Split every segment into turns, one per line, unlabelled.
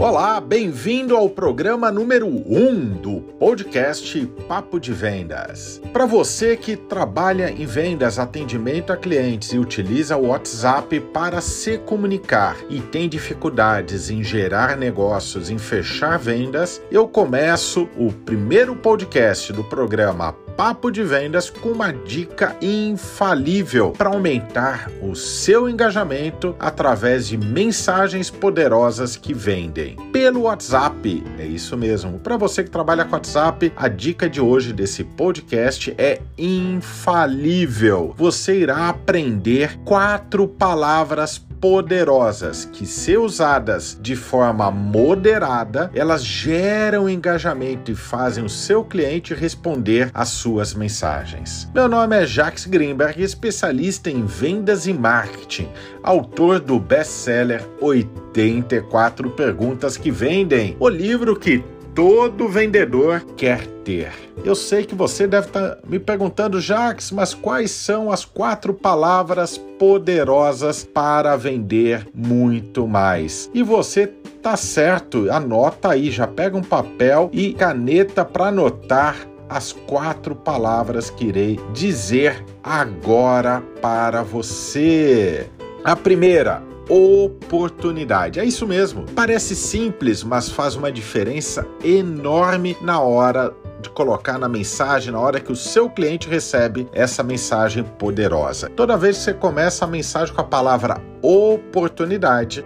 Olá, bem-vindo ao programa número 1 um do podcast Papo de Vendas. Para você que trabalha em vendas, atendimento a clientes e utiliza o WhatsApp para se comunicar e tem dificuldades em gerar negócios, em fechar vendas, eu começo o primeiro podcast do programa Papo de Vendas com uma dica infalível para aumentar o seu engajamento através de mensagens poderosas que vendem pelo WhatsApp. É isso mesmo. Para você que trabalha com WhatsApp, a dica de hoje desse podcast é infalível. Você irá aprender quatro palavras poderosas que, se usadas de forma moderada, elas geram engajamento e fazem o seu cliente responder às suas mensagens. Meu nome é Jacques Greenberg, especialista em vendas e marketing, autor do best-seller 84 Perguntas que Vendem, o livro que todo vendedor quer ter. Eu sei que você deve estar tá me perguntando, Jax, mas quais são as quatro palavras poderosas para vender muito mais? E você tá certo, anota aí, já pega um papel e caneta para anotar as quatro palavras que irei dizer agora para você. A primeira, oportunidade. É isso mesmo. Parece simples, mas faz uma diferença enorme na hora de colocar na mensagem, na hora que o seu cliente recebe essa mensagem poderosa. Toda vez que você começa a mensagem com a palavra oportunidade,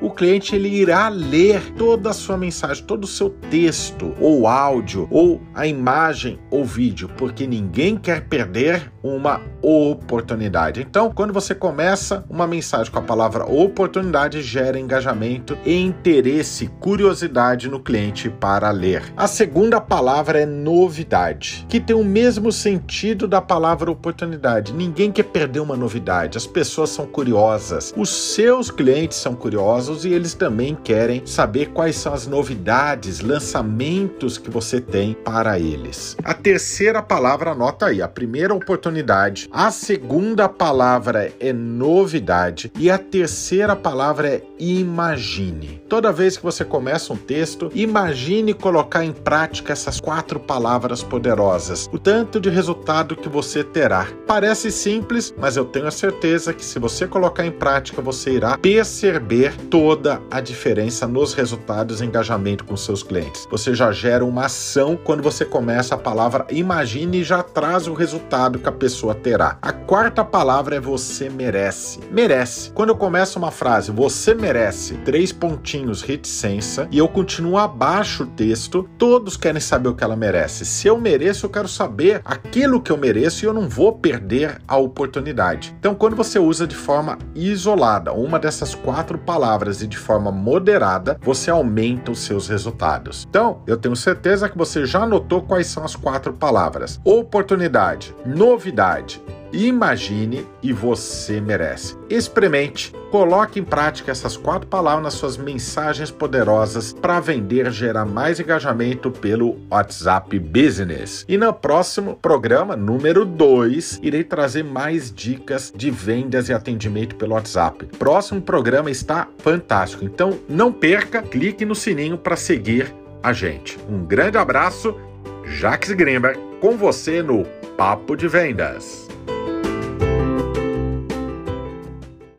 o cliente ele irá ler toda a sua mensagem, todo o seu texto, ou áudio, ou a imagem ou vídeo, porque ninguém quer perder uma oportunidade. Então, quando você começa uma mensagem com a palavra oportunidade, gera engajamento, interesse, curiosidade no cliente para ler. A segunda palavra é novidade, que tem o mesmo sentido da palavra oportunidade. Ninguém quer perder uma novidade, as pessoas são curiosas. O seu seus clientes são curiosos e eles também querem saber quais são as novidades, lançamentos que você tem para eles. A terceira palavra, anota aí, a primeira oportunidade, a segunda palavra é novidade e a terceira palavra é imagine. Toda vez que você começa um texto, imagine colocar em prática essas quatro palavras poderosas, o tanto de resultado que você terá. Parece simples, mas eu tenho a certeza que se você colocar em prática, você irá perceber toda a diferença nos resultados e engajamento com seus clientes. Você já gera uma ação quando você começa a palavra imagine e já traz o resultado que a pessoa terá. A quarta palavra é você merece. Merece. Quando eu começo uma frase, você merece, três pontinhos, reticência, e eu continuo abaixo o texto, todos querem saber o que ela merece. Se eu mereço, eu quero saber aquilo que eu mereço e eu não vou perder a oportunidade. Então, quando você usa de forma isolada, uma dessas quatro palavras e de forma moderada, você aumenta os seus resultados. Então, eu tenho certeza que você já notou quais são as quatro palavras: oportunidade, novidade, Imagine e você merece. Experimente, coloque em prática essas quatro palavras nas suas mensagens poderosas para vender, gerar mais engajamento pelo WhatsApp Business. E no próximo programa, número 2, irei trazer mais dicas de vendas e atendimento pelo WhatsApp. Próximo programa está fantástico, então não perca, clique no sininho para seguir a gente. Um grande abraço, Jacques Greenberg, com você no Papo de Vendas.